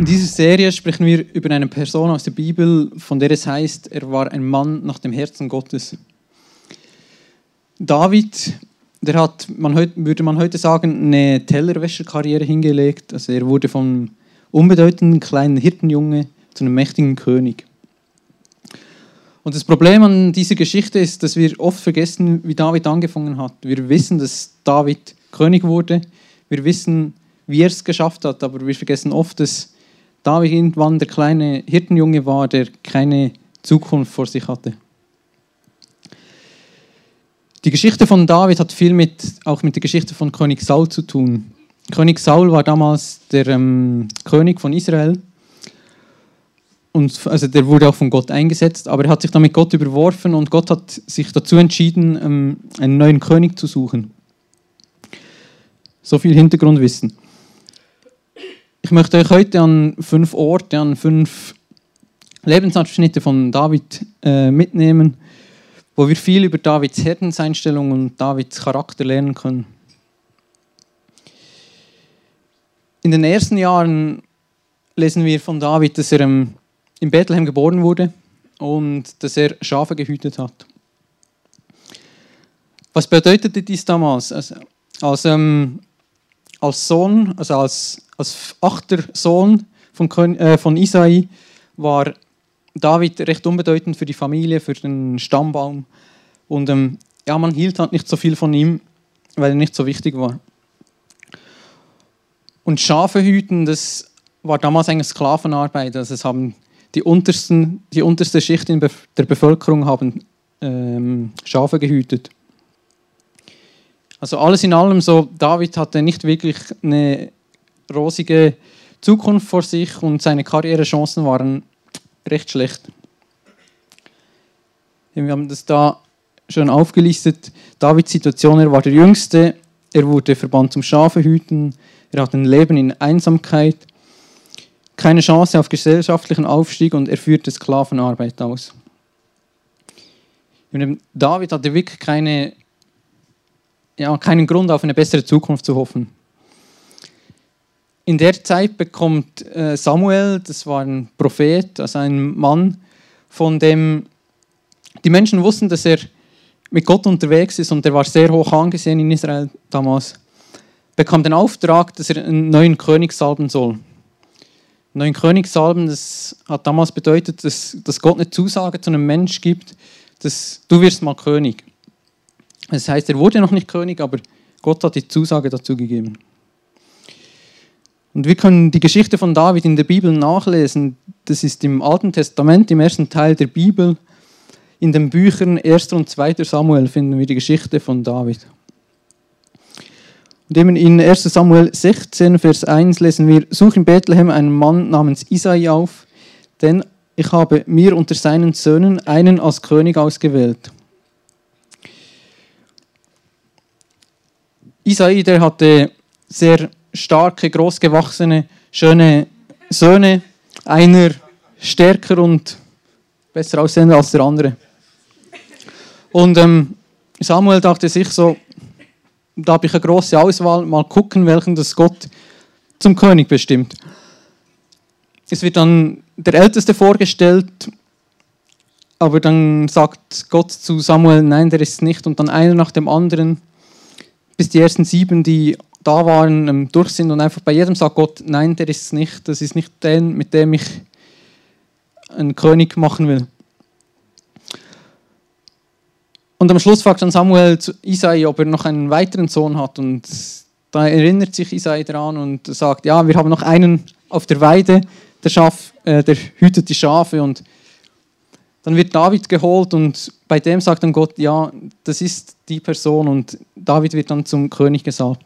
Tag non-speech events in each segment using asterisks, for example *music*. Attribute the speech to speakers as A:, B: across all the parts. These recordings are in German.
A: In dieser Serie sprechen wir über eine Person aus der Bibel, von der es heißt, er war ein Mann nach dem Herzen Gottes. David, der hat, man würde man heute sagen, eine Tellerwäscherkarriere hingelegt. Also er wurde vom unbedeutenden kleinen Hirtenjunge zu einem mächtigen König. Und das Problem an dieser Geschichte ist, dass wir oft vergessen, wie David angefangen hat. Wir wissen, dass David König wurde. Wir wissen, wie er es geschafft hat, aber wir vergessen oft, dass David irgendwann der kleine Hirtenjunge war, der keine Zukunft vor sich hatte. Die Geschichte von David hat viel mit, auch mit der Geschichte von König Saul zu tun. König Saul war damals der ähm, König von Israel. Und, also der wurde auch von Gott eingesetzt, aber er hat sich damit Gott überworfen und Gott hat sich dazu entschieden, ähm, einen neuen König zu suchen. So viel Hintergrundwissen. Ich möchte euch heute an fünf Orte, an fünf Lebensabschnitte von David äh, mitnehmen, wo wir viel über Davids Herzenseinstellung und Davids Charakter lernen können. In den ersten Jahren lesen wir von David, dass er in Bethlehem geboren wurde und dass er Schafe gehütet hat. Was bedeutete dies damals? Also, als, ähm, als Sohn, also als als achter Sohn von, äh, von Isai war David recht unbedeutend für die Familie, für den Stammbaum. Und ähm, ja, man hielt halt nicht so viel von ihm, weil er nicht so wichtig war. Und Schafe hüten, das war damals eigentlich Sklavenarbeit. Also es haben die, untersten, die unterste Schicht in der Bevölkerung haben ähm, Schafe gehütet. Also alles in allem so, David hatte nicht wirklich eine rosige Zukunft vor sich und seine Karrierechancen waren recht schlecht. Wir haben das da schon aufgelistet. Davids Situation, er war der Jüngste, er wurde verbannt zum Schafehüten, er hat ein Leben in Einsamkeit, keine Chance auf gesellschaftlichen Aufstieg und er führte Sklavenarbeit aus. David hatte wirklich keine, ja, keinen Grund auf eine bessere Zukunft zu hoffen in der Zeit bekommt äh, Samuel, das war ein Prophet, also ein Mann, von dem die Menschen wussten, dass er mit Gott unterwegs ist und er war sehr hoch angesehen in Israel damals, bekam den Auftrag, dass er einen neuen König salben soll. Neuen König salben, das hat damals bedeutet, dass, dass Gott eine Zusage zu einem Mensch gibt, dass du wirst mal König. Das heißt, er wurde noch nicht König, aber Gott hat die Zusage dazu gegeben. Und wir können die Geschichte von David in der Bibel nachlesen. Das ist im Alten Testament, im ersten Teil der Bibel. In den Büchern 1. und 2. Samuel finden wir die Geschichte von David. Und eben in 1. Samuel 16, Vers 1 lesen wir: Such in Bethlehem einen Mann namens Isai auf, denn ich habe mir unter seinen Söhnen einen als König ausgewählt. Isai, der hatte sehr starke, großgewachsene, schöne Söhne. Einer stärker und besser aussehender als der andere. Und ähm, Samuel dachte sich so, da habe ich eine große Auswahl, mal gucken, welchen das Gott zum König bestimmt. Es wird dann der Älteste vorgestellt, aber dann sagt Gott zu Samuel, nein, der ist es nicht. Und dann einer nach dem anderen, bis die ersten sieben, die da waren, durch sind und einfach bei jedem sagt Gott, nein, der ist es nicht, das ist nicht der, mit dem ich einen König machen will. Und am Schluss fragt dann Samuel zu Isai, ob er noch einen weiteren Sohn hat. Und da erinnert sich Isai daran und sagt, ja, wir haben noch einen auf der Weide, der, Schaf, äh, der hütet die Schafe. Und dann wird David geholt und bei dem sagt dann Gott, ja, das ist die Person. Und David wird dann zum König gesagt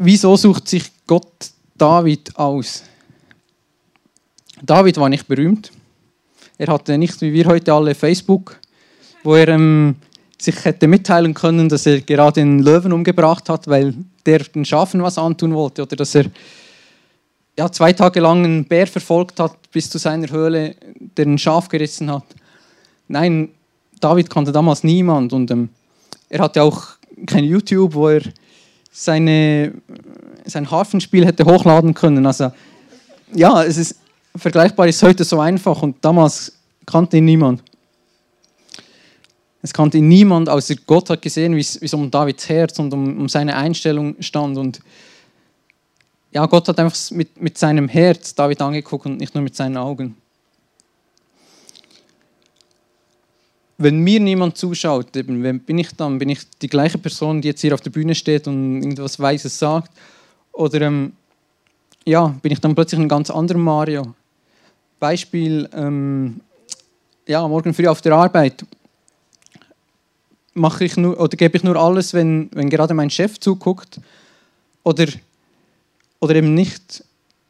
A: wieso sucht sich Gott David aus? David war nicht berühmt. Er hatte nicht wie wir heute alle Facebook, wo er ähm, sich hätte mitteilen können, dass er gerade einen Löwen umgebracht hat, weil der den Schafen was antun wollte oder dass er ja, zwei Tage lang einen Bär verfolgt hat bis zu seiner Höhle, der ein Schaf gerissen hat. Nein, David kannte damals niemand und ähm, er hatte auch kein YouTube, wo er seine sein Harfenspiel hätte hochladen können. Also ja, es ist vergleichbar ist heute so einfach und damals kannte ihn niemand. Es kannte ihn niemand, außer Gott hat gesehen, wie es um Davids Herz und um, um seine Einstellung stand. Und ja, Gott hat einfach mit, mit seinem Herz David angeguckt und nicht nur mit seinen Augen. Wenn mir niemand zuschaut, eben, wer bin ich dann? Bin ich die gleiche Person, die jetzt hier auf der Bühne steht und irgendwas Weises sagt? Oder ähm, ja, bin ich dann plötzlich ein ganz anderer Mario? Beispiel, ähm, ja, morgen früh auf der Arbeit mache ich nur, oder gebe ich nur alles, wenn, wenn gerade mein Chef zuguckt? Oder oder eben nicht.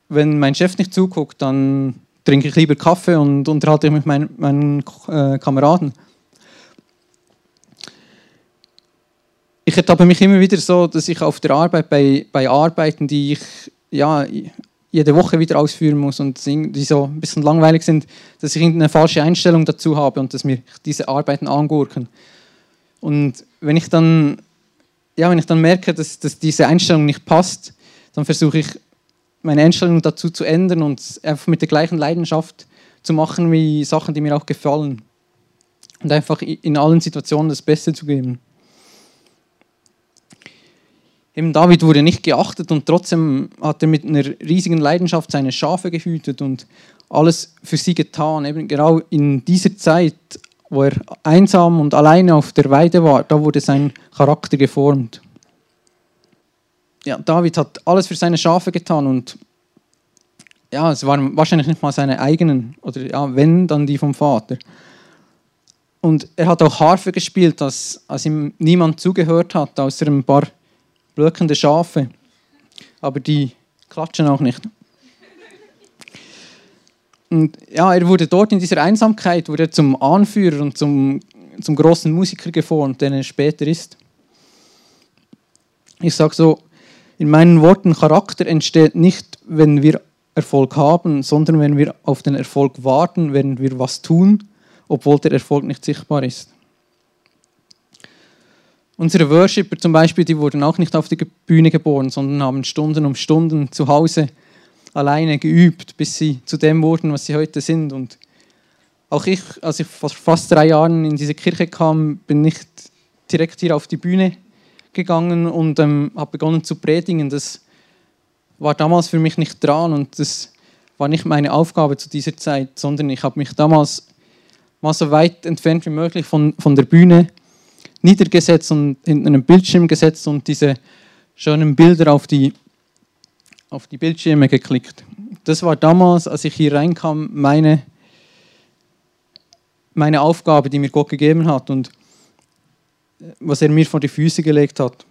A: Wenn mein Chef nicht zuguckt, dann trinke ich lieber Kaffee und unterhalte mich mit meinen, meinen äh, Kameraden. Ich ertappe mich immer wieder so, dass ich auf der Arbeit bei, bei Arbeiten, die ich ja, jede Woche wieder ausführen muss und die so ein bisschen langweilig sind, dass ich eine falsche Einstellung dazu habe und dass mir diese Arbeiten angurken. Und wenn ich dann, ja, wenn ich dann merke, dass, dass diese Einstellung nicht passt, dann versuche ich meine Einstellung dazu zu ändern und einfach mit der gleichen Leidenschaft zu machen wie Sachen, die mir auch gefallen. Und einfach in allen Situationen das Beste zu geben. Eben David wurde nicht geachtet und trotzdem hat er mit einer riesigen Leidenschaft seine Schafe gehütet und alles für sie getan. Eben genau in dieser Zeit, wo er einsam und alleine auf der Weide war, da wurde sein Charakter geformt ja, David hat alles für seine Schafe getan und ja, es waren wahrscheinlich nicht mal seine eigenen, oder ja, wenn, dann die vom Vater. Und er hat auch Harfe gespielt, als, als ihm niemand zugehört hat, außer ein paar blökende Schafe. Aber die klatschen auch nicht. Und ja, er wurde dort in dieser Einsamkeit wurde zum Anführer und zum, zum großen Musiker geformt, den er später ist. Ich sage so, in meinen Worten, Charakter entsteht nicht, wenn wir Erfolg haben, sondern wenn wir auf den Erfolg warten, wenn wir was tun, obwohl der Erfolg nicht sichtbar ist. Unsere Worshipper zum Beispiel, die wurden auch nicht auf die Bühne geboren, sondern haben Stunden um Stunden zu Hause alleine geübt, bis sie zu dem wurden, was sie heute sind. Und auch ich, als ich vor fast drei Jahren in diese Kirche kam, bin nicht direkt hier auf die Bühne gegangen und ähm, habe begonnen zu predigen. Das war damals für mich nicht dran und das war nicht meine Aufgabe zu dieser Zeit, sondern ich habe mich damals mal so weit entfernt wie möglich von, von der Bühne niedergesetzt und hinter einem Bildschirm gesetzt und diese schönen Bilder auf die, auf die Bildschirme geklickt. Das war damals, als ich hier reinkam, meine, meine Aufgabe, die mir Gott gegeben hat. Und was er mir vor die Füße gelegt hat.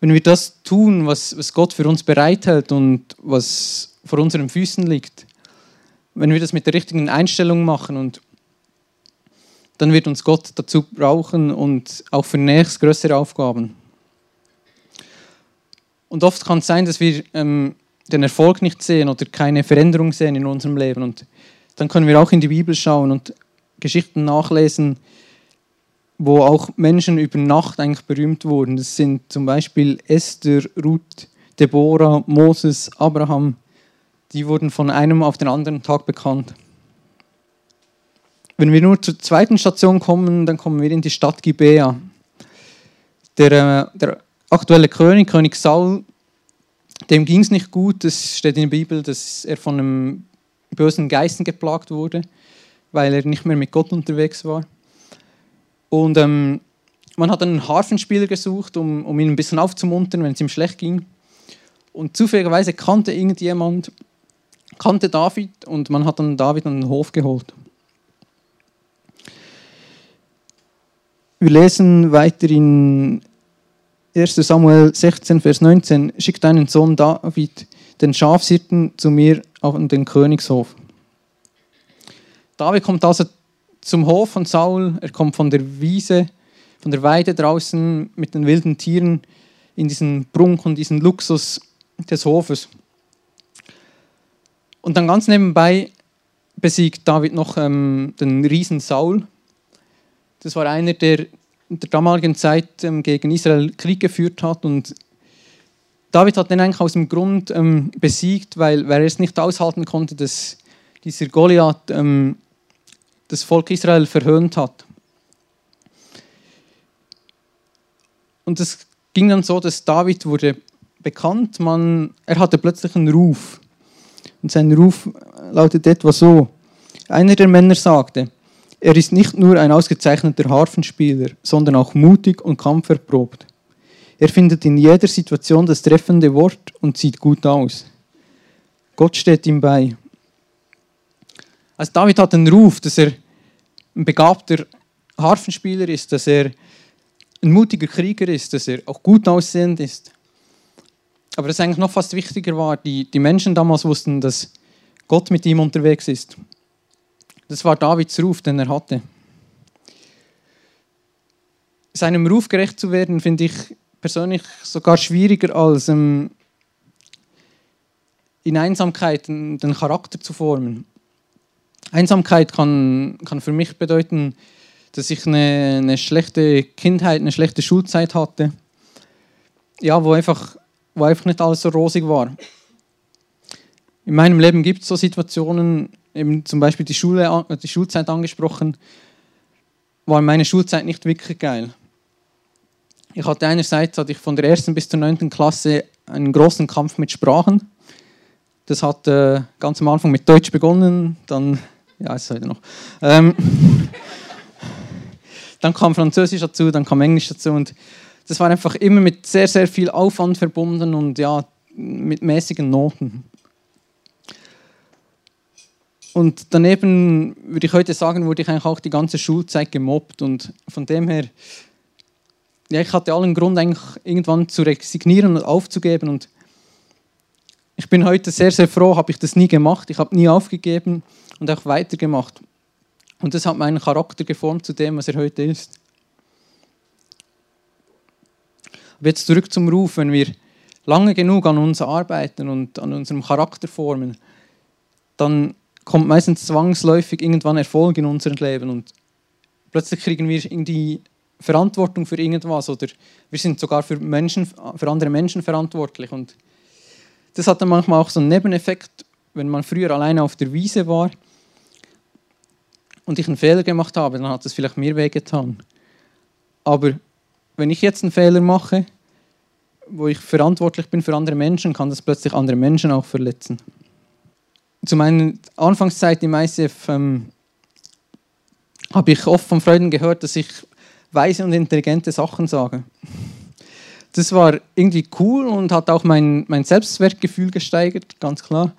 A: Wenn wir das tun, was, was Gott für uns bereithält und was vor unseren Füßen liegt, wenn wir das mit der richtigen Einstellung machen und dann wird uns Gott dazu brauchen und auch für nächst größere Aufgaben. Und oft kann es sein, dass wir ähm, den Erfolg nicht sehen oder keine Veränderung sehen in unserem Leben. Und dann können wir auch in die Bibel schauen und Geschichten nachlesen, wo auch Menschen über Nacht eigentlich berühmt wurden. Das sind zum Beispiel Esther, Ruth, Deborah, Moses, Abraham. Die wurden von einem auf den anderen Tag bekannt. Wenn wir nur zur zweiten Station kommen, dann kommen wir in die Stadt Gibea. Der, äh, der aktuelle König, König Saul, dem ging es nicht gut. Es steht in der Bibel, dass er von einem bösen Geisten geplagt wurde weil er nicht mehr mit Gott unterwegs war. Und ähm, man hat einen Harfenspieler gesucht, um, um ihn ein bisschen aufzumuntern, wenn es ihm schlecht ging. Und zufälligerweise kannte irgendjemand, kannte David und man hat dann David an den Hof geholt. Wir lesen weiter in 1 Samuel 16, Vers 19. Schickt deinen Sohn David, den Schafsirten, zu mir auf den Königshof. David kommt also zum Hof von Saul, er kommt von der Wiese, von der Weide draußen mit den wilden Tieren in diesen Prunk und diesen Luxus des Hofes. Und dann ganz nebenbei besiegt David noch ähm, den Riesen Saul. Das war einer, der in der damaligen Zeit ähm, gegen Israel Krieg geführt hat. Und David hat den eigentlich aus dem Grund ähm, besiegt, weil, weil er es nicht aushalten konnte, dass dieser Goliath ähm, das Volk Israel verhöhnt hat. Und es ging dann so, dass David wurde bekannt, man, er hatte plötzlich einen Ruf. Und sein Ruf lautet etwa so. Einer der Männer sagte, er ist nicht nur ein ausgezeichneter Harfenspieler, sondern auch mutig und kampferprobt. Er findet in jeder Situation das treffende Wort und sieht gut aus. Gott steht ihm bei. Also David hat einen Ruf, dass er ein begabter Harfenspieler ist, dass er ein mutiger Krieger ist, dass er auch gut aussehend ist. Aber das eigentlich noch fast wichtiger war, die, die Menschen damals wussten, dass Gott mit ihm unterwegs ist. Das war Davids Ruf, den er hatte. Seinem Ruf gerecht zu werden, finde ich persönlich sogar schwieriger als ähm, in Einsamkeit den Charakter zu formen. Einsamkeit kann, kann für mich bedeuten, dass ich eine, eine schlechte Kindheit, eine schlechte Schulzeit hatte. Ja, wo einfach, wo einfach nicht alles so rosig war. In meinem Leben gibt es so Situationen, eben zum Beispiel die, Schule, die Schulzeit angesprochen, war meine Schulzeit nicht wirklich geil. Ich hatte einerseits hatte ich von der ersten bis zur neunten Klasse einen großen Kampf mit Sprachen. Das hat äh, ganz am Anfang mit Deutsch begonnen, dann ja, ist heute noch. Ähm, *laughs* dann kam Französisch dazu, dann kam Englisch dazu und das war einfach immer mit sehr, sehr viel Aufwand verbunden und ja, mit mäßigen Noten. Und daneben würde ich heute sagen, wurde ich eigentlich auch die ganze Schulzeit gemobbt und von dem her, ja, ich hatte allen Grund eigentlich irgendwann zu resignieren und aufzugeben und ich bin heute sehr, sehr froh, habe ich das nie gemacht. Ich habe nie aufgegeben und auch weitergemacht. Und das hat meinen Charakter geformt zu dem, was er heute ist. Aber jetzt zurück zum Ruf, wenn wir lange genug an uns arbeiten und an unserem Charakter formen, dann kommt meistens zwangsläufig irgendwann Erfolg in unserem Leben und plötzlich kriegen wir irgendwie Verantwortung für irgendwas oder wir sind sogar für, Menschen, für andere Menschen verantwortlich. Und das hat dann manchmal auch so einen Nebeneffekt, wenn man früher alleine auf der Wiese war und ich einen Fehler gemacht habe, dann hat es vielleicht mir wehgetan. Aber wenn ich jetzt einen Fehler mache, wo ich verantwortlich bin für andere Menschen, kann das plötzlich andere Menschen auch verletzen zu meiner Anfangszeit im ICF ähm, habe ich oft von Freunden gehört, dass ich weise und intelligente Sachen sage. Das war irgendwie cool und hat auch mein, mein Selbstwertgefühl gesteigert, ganz klar.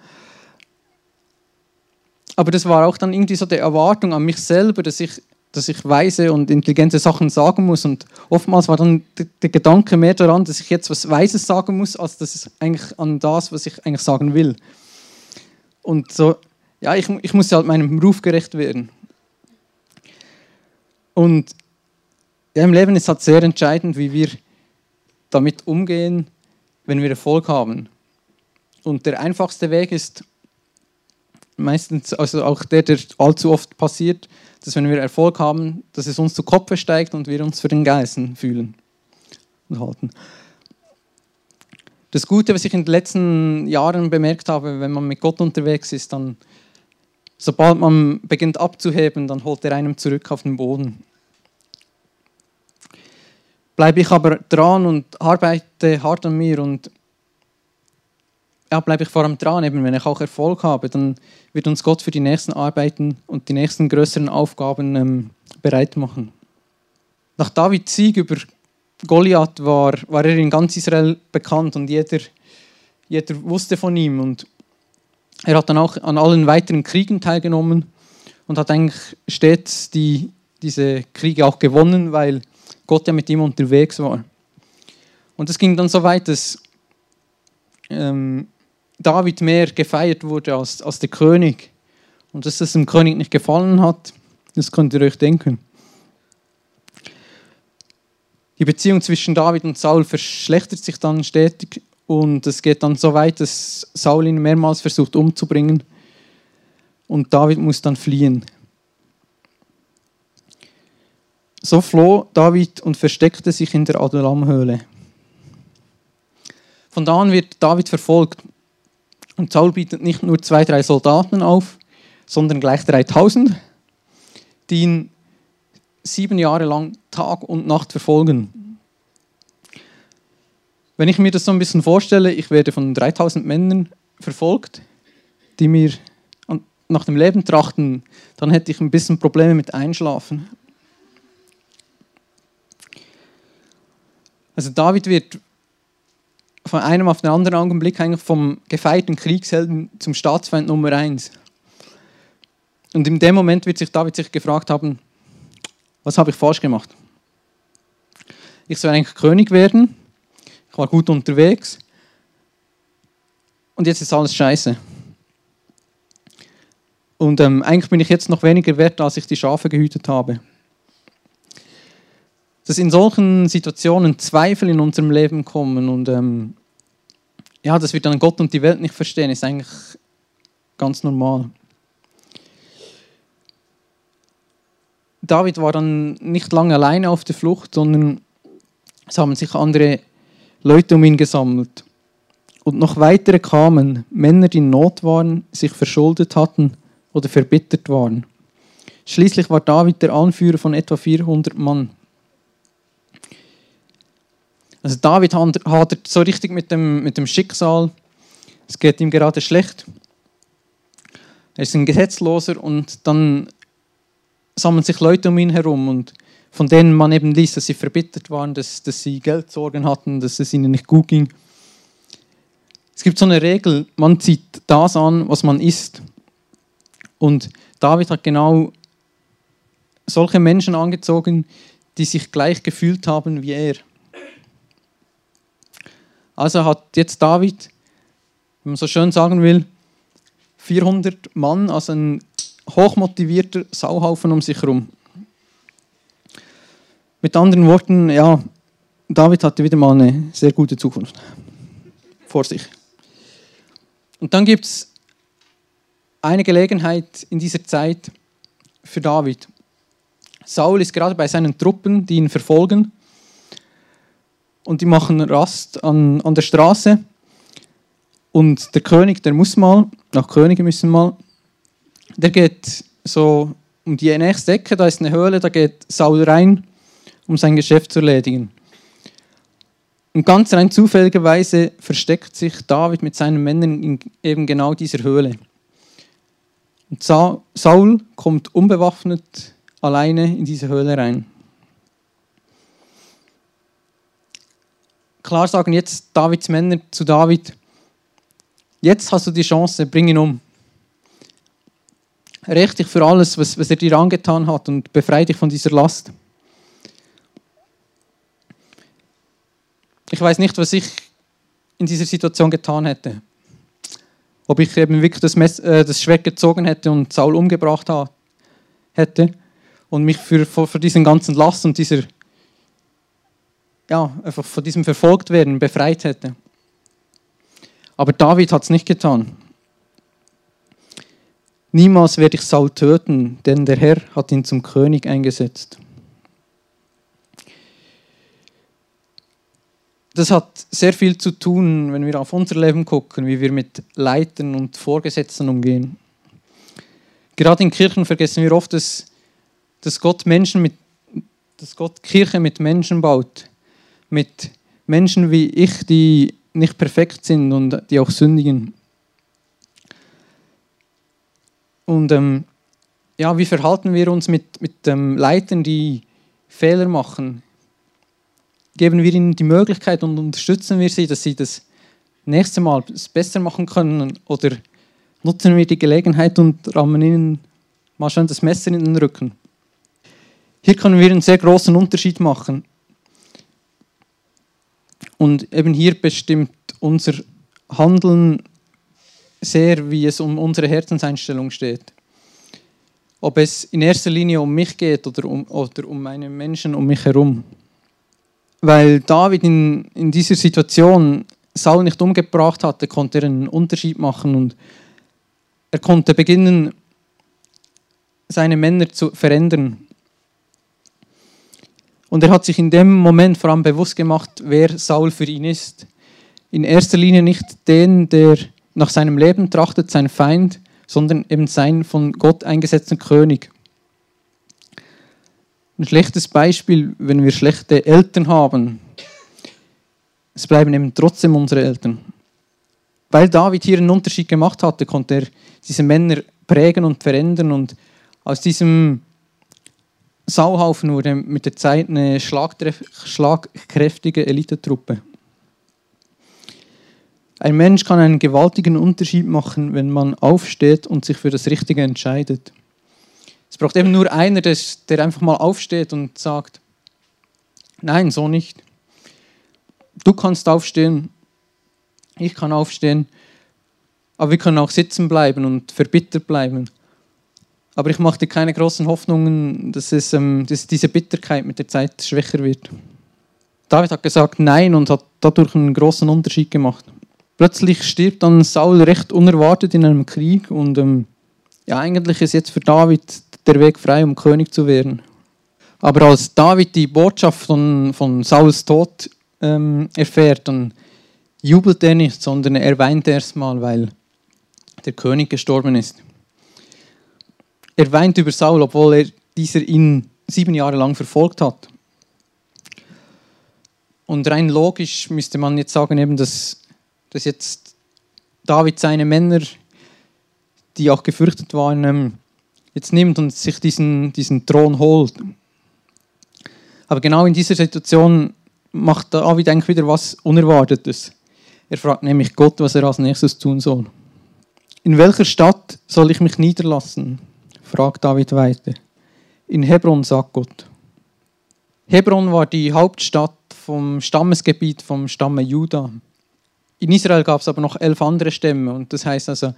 A: Aber das war auch dann irgendwie so die Erwartung an mich selber, dass ich, dass ich weise und intelligente Sachen sagen muss. Und oftmals war dann der, Gedanke mehr daran, dass ich jetzt was Weises sagen muss, als dass es eigentlich an das, was ich eigentlich sagen will. Und so, ja, ich, ich muss halt meinem Beruf gerecht werden. Und ja, im Leben ist halt sehr entscheidend, wie wir damit umgehen, wenn wir Erfolg haben. Und der einfachste Weg ist meistens, also auch der, der allzu oft passiert, dass wenn wir Erfolg haben, dass es uns zu Kopf steigt und wir uns für den Geißen fühlen und halten. Das Gute, was ich in den letzten Jahren bemerkt habe, wenn man mit Gott unterwegs ist, dann, sobald man beginnt abzuheben, dann holt er einem zurück auf den Boden. Bleibe ich aber dran und arbeite hart an mir und ja, bleibe ich vor allem dran, eben wenn ich auch Erfolg habe, dann wird uns Gott für die nächsten Arbeiten und die nächsten größeren Aufgaben ähm, bereit machen. Nach Davids Sieg über Goliath war, war er in ganz Israel bekannt und jeder, jeder wusste von ihm. Und er hat dann auch an allen weiteren Kriegen teilgenommen und hat eigentlich stets die, diese Kriege auch gewonnen, weil Gott ja mit ihm unterwegs war. Und es ging dann so weit, dass ähm, David mehr gefeiert wurde als, als der König. Und dass das dem König nicht gefallen hat, das könnt ihr euch denken. Die Beziehung zwischen David und Saul verschlechtert sich dann stetig und es geht dann so weit, dass Saul ihn mehrmals versucht umzubringen und David muss dann fliehen. So floh David und versteckte sich in der Adullamhöhle. Von da an wird David verfolgt. Und Saul bietet nicht nur zwei, drei Soldaten auf, sondern gleich 3000, die ihn sieben Jahre lang Tag und Nacht verfolgen. Wenn ich mir das so ein bisschen vorstelle, ich werde von 3000 Männern verfolgt, die mir nach dem Leben trachten, dann hätte ich ein bisschen Probleme mit Einschlafen. Also David wird von einem auf den anderen Augenblick eigentlich vom gefeierten Kriegshelden zum Staatsfeind Nummer eins. Und in dem Moment wird sich David sich gefragt haben, was habe ich falsch gemacht? Ich soll eigentlich König werden, ich war gut unterwegs und jetzt ist alles scheiße. Und ähm, eigentlich bin ich jetzt noch weniger wert, als ich die Schafe gehütet habe. Dass in solchen Situationen Zweifel in unserem Leben kommen und ähm, ja, dass wir dann Gott und die Welt nicht verstehen, ist eigentlich ganz normal. David war dann nicht lange alleine auf der Flucht, sondern es haben sich andere Leute um ihn gesammelt. Und noch weitere kamen, Männer, die in Not waren, sich verschuldet hatten oder verbittert waren. Schließlich war David der Anführer von etwa 400 Mann. Also David hadert so richtig mit dem, mit dem Schicksal. Es geht ihm gerade schlecht. Er ist ein Gesetzloser und dann sammeln sich Leute um ihn herum und von denen man eben liest, dass sie verbittert waren, dass, dass sie Geldsorgen hatten, dass es ihnen nicht gut ging. Es gibt so eine Regel, man zieht das an, was man isst. Und David hat genau solche Menschen angezogen, die sich gleich gefühlt haben wie er. Also hat jetzt David, wenn man so schön sagen will, 400 Mann, also ein hochmotivierter Sauhaufen um sich herum. Mit anderen Worten, ja, David hatte wieder mal eine sehr gute Zukunft vor sich. Und dann gibt es eine Gelegenheit in dieser Zeit für David. Saul ist gerade bei seinen Truppen, die ihn verfolgen. Und die machen Rast an, an der Straße. Und der König, der muss mal, nach Könige müssen mal, der geht so um die nächste Ecke, da ist eine Höhle, da geht Saul rein, um sein Geschäft zu erledigen. Und ganz rein zufälligerweise versteckt sich David mit seinen Männern in eben genau dieser Höhle. Und Saul kommt unbewaffnet alleine in diese Höhle rein. Klar sagen jetzt Davids Männer zu David, jetzt hast du die Chance, bring ihn um. Rächt dich für alles, was, was er dir angetan hat und befreie dich von dieser Last. Ich weiß nicht, was ich in dieser Situation getan hätte ob ich eben wirklich das, Mess, äh, das Schwert gezogen hätte und Saul umgebracht hätte und mich für, für, für diesen ganzen Last und dieser, ja, einfach von diesem Verfolgtwerden befreit hätte. Aber David hat es nicht getan. Niemals werde ich Saul töten, denn der Herr hat ihn zum König eingesetzt. Das hat sehr viel zu tun, wenn wir auf unser Leben gucken, wie wir mit Leitern und Vorgesetzten umgehen. Gerade in Kirchen vergessen wir oft, dass, dass, Gott, Menschen mit, dass Gott Kirche mit Menschen baut. Mit Menschen wie ich, die nicht perfekt sind und die auch sündigen. Und ähm, ja, wie verhalten wir uns mit, mit ähm, Leitern, die Fehler machen, geben wir ihnen die Möglichkeit und unterstützen wir sie, dass sie das nächste Mal besser machen können oder nutzen wir die Gelegenheit und rammen ihnen mal schön das Messer in den Rücken. Hier können wir einen sehr großen Unterschied machen. Und eben hier bestimmt unser Handeln sehr, wie es um unsere Herzenseinstellung steht. Ob es in erster Linie um mich geht oder um, oder um meine Menschen um mich herum weil David in, in dieser Situation Saul nicht umgebracht hatte, konnte er einen Unterschied machen und er konnte beginnen, seine Männer zu verändern. Und er hat sich in dem Moment vor allem bewusst gemacht, wer Saul für ihn ist. In erster Linie nicht den, der nach seinem Leben trachtet, sein Feind, sondern eben sein von Gott eingesetzten König. Ein schlechtes Beispiel, wenn wir schlechte Eltern haben. Es bleiben eben trotzdem unsere Eltern. Weil David hier einen Unterschied gemacht hatte, konnte er diese Männer prägen und verändern und aus diesem Sauhaufen wurde mit der Zeit eine schlagkräftige Elitetruppe. Ein Mensch kann einen gewaltigen Unterschied machen, wenn man aufsteht und sich für das Richtige entscheidet. Es braucht eben nur einer, der einfach mal aufsteht und sagt, nein, so nicht. Du kannst aufstehen, ich kann aufstehen, aber wir können auch sitzen bleiben und verbittert bleiben. Aber ich machte keine großen Hoffnungen, dass, es, ähm, dass diese Bitterkeit mit der Zeit schwächer wird. David hat gesagt Nein und hat dadurch einen großen Unterschied gemacht. Plötzlich stirbt dann Saul recht unerwartet in einem Krieg und ähm, ja, eigentlich ist jetzt für David der Weg frei, um König zu werden. Aber als David die Botschaft von, von Sauls Tod ähm, erfährt, dann jubelt er nicht, sondern er weint erstmal, weil der König gestorben ist. Er weint über Saul, obwohl er dieser ihn sieben Jahre lang verfolgt hat. Und rein logisch müsste man jetzt sagen, eben, dass, dass jetzt David seine Männer, die auch gefürchtet waren, ähm, jetzt nimmt und sich diesen, diesen Thron holt. Aber genau in dieser Situation macht David eigentlich wieder was Unerwartetes. Er fragt nämlich Gott, was er als nächstes tun soll. In welcher Stadt soll ich mich niederlassen? fragt David weiter. In Hebron, sagt Gott. Hebron war die Hauptstadt vom Stammesgebiet vom Stamme Juda. In Israel gab es aber noch elf andere Stämme und das heißt also,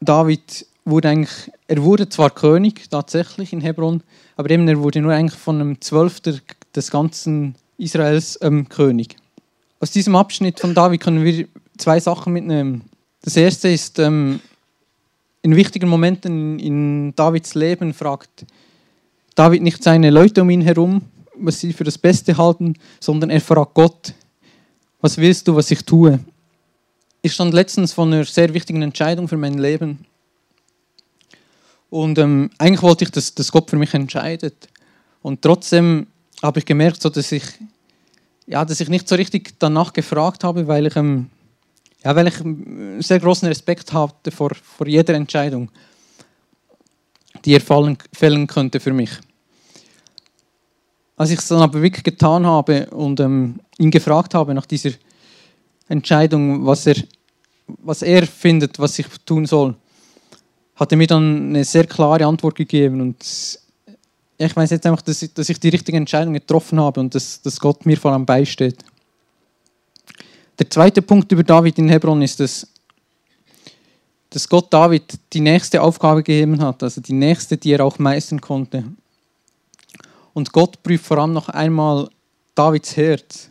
A: David wurde eigentlich, er wurde zwar König tatsächlich in Hebron, aber eben er wurde nur eigentlich von einem Zwölfter des ganzen Israels ähm, König. Aus diesem Abschnitt von David können wir zwei Sachen mitnehmen. Das erste ist, ähm, in wichtigen Momenten in Davids Leben fragt David nicht seine Leute um ihn herum, was sie für das Beste halten, sondern er fragt Gott, was willst du, was ich tue? Ich stand letztens vor einer sehr wichtigen Entscheidung für mein Leben. Und ähm, eigentlich wollte ich, dass, dass Gott für mich entscheidet. Und trotzdem habe ich gemerkt, so, dass, ich, ja, dass ich nicht so richtig danach gefragt habe, weil ich ähm, ja, weil ich sehr großen Respekt hatte vor, vor jeder Entscheidung, die er fallen, fällen könnte für mich. Als ich es dann aber wirklich getan habe und ähm, ihn gefragt habe nach dieser Entscheidung, was er, was er findet, was ich tun soll, hat er mir dann eine sehr klare Antwort gegeben. Und ich weiß jetzt einfach, dass ich, dass ich die richtige Entscheidung getroffen habe und dass, dass Gott mir vor allem beisteht. Der zweite Punkt über David in Hebron ist, dass, dass Gott David die nächste Aufgabe gegeben hat, also die nächste, die er auch meistern konnte. Und Gott prüft vor allem noch einmal Davids Herz.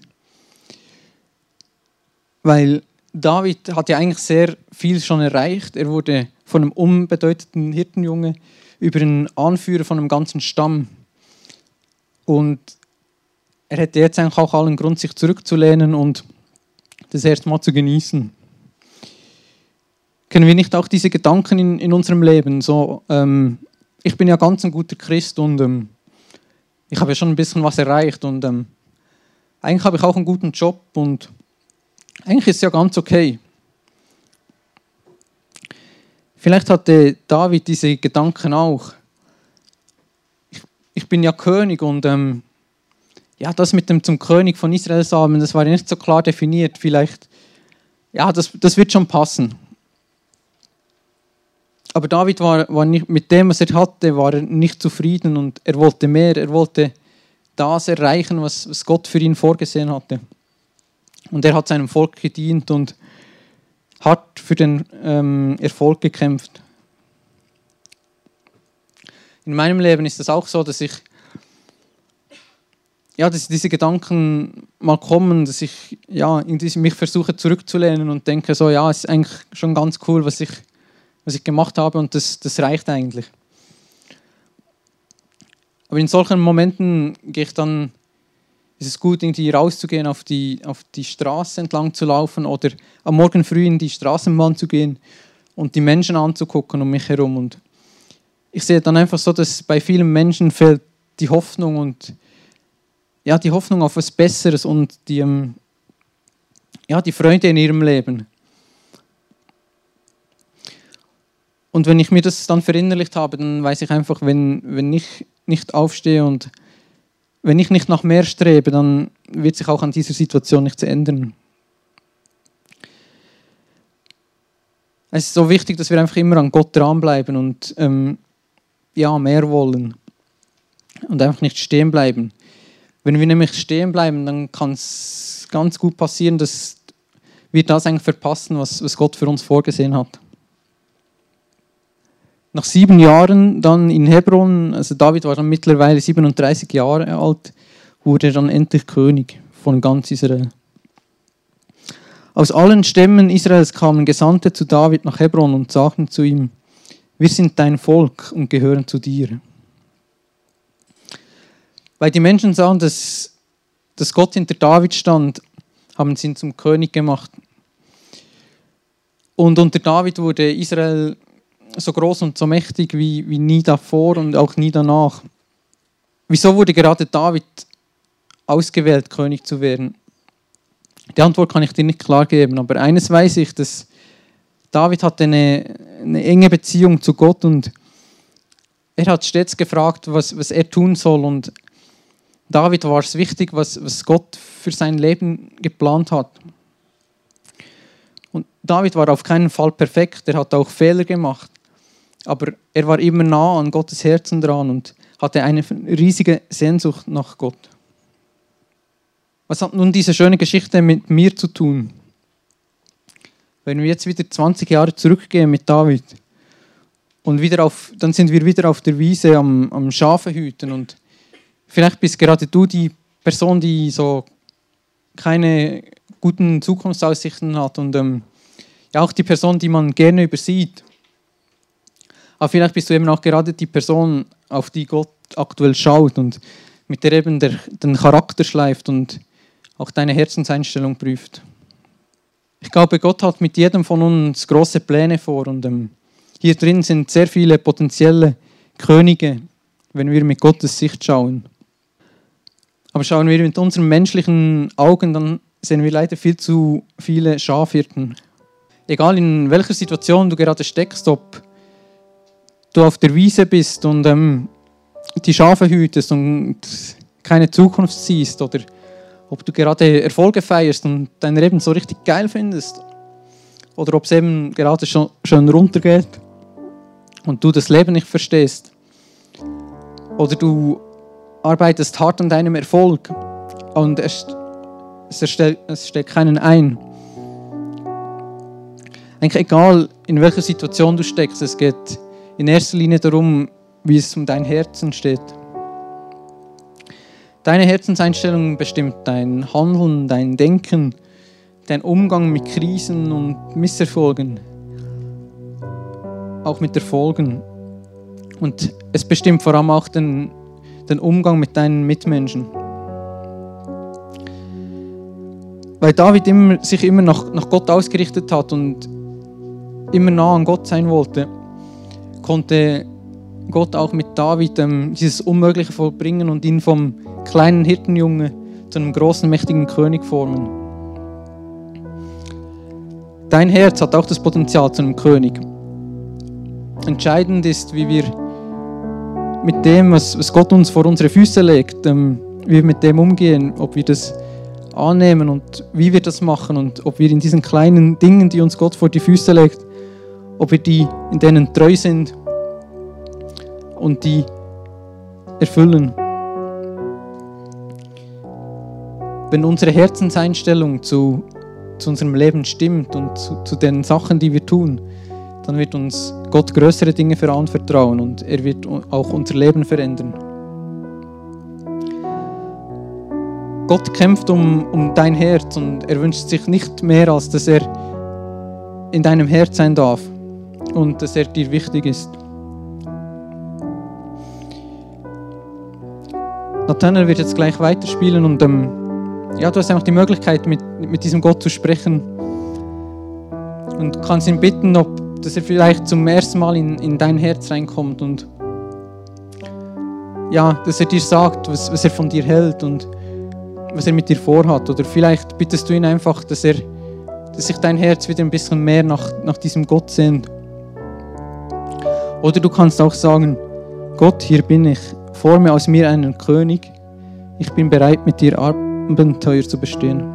A: Weil David hat ja eigentlich sehr viel schon erreicht. Er wurde von einem unbedeutenden Hirtenjunge über einen Anführer von einem ganzen Stamm. Und er hätte jetzt eigentlich auch allen Grund, sich zurückzulehnen und das erste Mal zu genießen. Kennen wir nicht auch diese Gedanken in, in unserem Leben? So, ähm, ich bin ja ganz ein guter Christ und ähm, ich habe ja schon ein bisschen was erreicht und ähm, eigentlich habe ich auch einen guten Job und eigentlich ist es ja ganz okay. Vielleicht hatte David diese Gedanken auch. Ich, ich bin ja König und ähm, ja, das mit dem zum König von Israel sagen, das war nicht so klar definiert. Vielleicht, ja, das, das wird schon passen. Aber David war, war nicht, mit dem, was er hatte, war er nicht zufrieden und er wollte mehr. Er wollte das erreichen, was, was Gott für ihn vorgesehen hatte. Und er hat seinem Volk gedient und hat für den ähm, Erfolg gekämpft. In meinem Leben ist es auch so, dass ich ja, dass diese Gedanken mal kommen, dass ich ja, in diesem, mich versuche zurückzulehnen und denke so, ja, es ist eigentlich schon ganz cool, was ich, was ich gemacht habe und das, das reicht eigentlich. Aber in solchen Momenten gehe ich dann ist es gut, irgendwie rauszugehen, auf die, auf die Straße entlang zu laufen oder am Morgen früh in die Straßenbahn zu gehen und die Menschen anzugucken um mich herum. Und ich sehe dann einfach so, dass bei vielen Menschen fehlt die Hoffnung und ja, die Hoffnung auf was Besseres und die, ähm, ja, die Freude in ihrem Leben. Und wenn ich mir das dann verinnerlicht habe, dann weiß ich einfach, wenn, wenn ich nicht aufstehe und wenn ich nicht nach mehr strebe, dann wird sich auch an dieser Situation nichts ändern. Es ist so wichtig, dass wir einfach immer an Gott dranbleiben und ähm, ja, mehr wollen. Und einfach nicht stehen bleiben. Wenn wir nämlich stehen bleiben, dann kann es ganz gut passieren, dass wir das eigentlich verpassen, was, was Gott für uns vorgesehen hat. Nach sieben Jahren dann in Hebron, also David war dann mittlerweile 37 Jahre alt, wurde er dann endlich König von ganz Israel. Aus allen Stämmen Israels kamen Gesandte zu David nach Hebron und sagten zu ihm, wir sind dein Volk und gehören zu dir. Weil die Menschen sahen, dass, dass Gott hinter David stand, haben sie ihn zum König gemacht. Und unter David wurde Israel so groß und so mächtig wie, wie nie davor und auch nie danach. Wieso wurde gerade David ausgewählt, König zu werden? Die Antwort kann ich dir nicht klar geben, aber eines weiß ich, dass David hatte eine, eine enge Beziehung zu Gott und er hat stets gefragt, was, was er tun soll und David war es wichtig, was, was Gott für sein Leben geplant hat. Und David war auf keinen Fall perfekt, er hat auch Fehler gemacht aber er war immer nah an Gottes Herzen dran und hatte eine riesige Sehnsucht nach Gott. Was hat nun diese schöne Geschichte mit mir zu tun? Wenn wir jetzt wieder 20 Jahre zurückgehen mit David und wieder auf, dann sind wir wieder auf der Wiese am, am Schafe und vielleicht bist gerade du die Person, die so keine guten Zukunftsaussichten hat und ähm, ja auch die Person, die man gerne übersieht. Aber vielleicht bist du eben auch gerade die Person, auf die Gott aktuell schaut und mit der eben der, den Charakter schleift und auch deine Herzenseinstellung prüft. Ich glaube, Gott hat mit jedem von uns große Pläne vor und ähm, hier drin sind sehr viele potenzielle Könige, wenn wir mit Gottes Sicht schauen. Aber schauen wir mit unseren menschlichen Augen, dann sehen wir leider viel zu viele Schafhirten. Egal in welcher Situation du gerade steckst, ob du auf der Wiese bist und ähm, die Schafe hütest und keine Zukunft siehst oder ob du gerade Erfolge feierst und dein Leben so richtig geil findest oder ob es eben gerade schon, schon runtergeht und du das Leben nicht verstehst oder du arbeitest hart an deinem Erfolg und es, es, stellt, es stellt keinen ein. Eigentlich egal, in welcher Situation du steckst, es geht in erster Linie darum, wie es um dein Herzen steht. Deine Herzenseinstellung bestimmt dein Handeln, dein Denken, dein Umgang mit Krisen und Misserfolgen, auch mit Erfolgen. Und es bestimmt vor allem auch den, den Umgang mit deinen Mitmenschen. Weil David immer, sich immer nach, nach Gott ausgerichtet hat und immer nah an Gott sein wollte, konnte Gott auch mit David ähm, dieses Unmögliche vollbringen und ihn vom kleinen Hirtenjunge zu einem großen, mächtigen König formen. Dein Herz hat auch das Potenzial zu einem König. Entscheidend ist, wie wir mit dem, was, Gott uns vor unsere Füße legt, ähm, wie wir mit dem umgehen, ob wir das annehmen und wie wir das machen und ob wir in diesen kleinen Dingen, die uns Gott vor die Füße legt, ob wir die, in denen treu sind und die erfüllen. Wenn unsere Herzenseinstellung zu, zu unserem Leben stimmt und zu, zu den Sachen, die wir tun, dann wird uns Gott größere Dinge anvertrauen und er wird auch unser Leben verändern. Gott kämpft um, um dein Herz und er wünscht sich nicht mehr, als dass er in deinem Herz sein darf und dass er dir wichtig ist. Nathanael wird jetzt gleich weiterspielen und ähm, ja, du hast einfach die Möglichkeit, mit, mit diesem Gott zu sprechen und kannst ihn bitten, ob dass er vielleicht zum ersten Mal in, in dein Herz reinkommt und ja, dass er dir sagt, was, was er von dir hält und was er mit dir vorhat. Oder vielleicht bittest du ihn einfach, dass er, dass sich dein Herz wieder ein bisschen mehr nach, nach diesem Gott sehnt. Oder du kannst auch sagen, Gott, hier bin ich, forme aus mir einen König. Ich bin bereit, mit dir Abenteuer zu bestehen.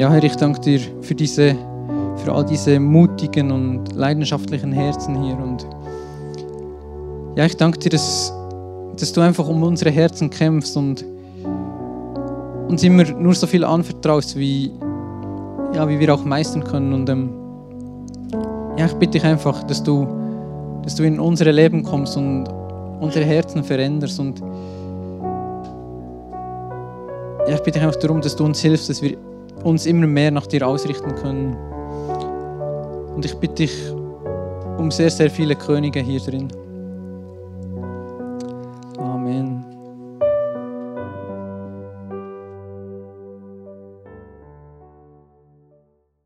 A: Ja, Herr, ich danke dir für, diese, für all diese mutigen und leidenschaftlichen Herzen hier. Und ja, ich danke dir, dass, dass du einfach um unsere Herzen kämpfst und uns immer nur so viel anvertraust, wie, ja, wie wir auch meistern können. Und ähm, ja, ich bitte dich einfach, dass du, dass du in unsere Leben kommst und unsere Herzen veränderst. Und ja, ich bitte dich einfach darum, dass du uns hilfst, dass wir uns immer mehr nach dir ausrichten können. Und ich bitte dich um sehr, sehr viele Könige hier drin.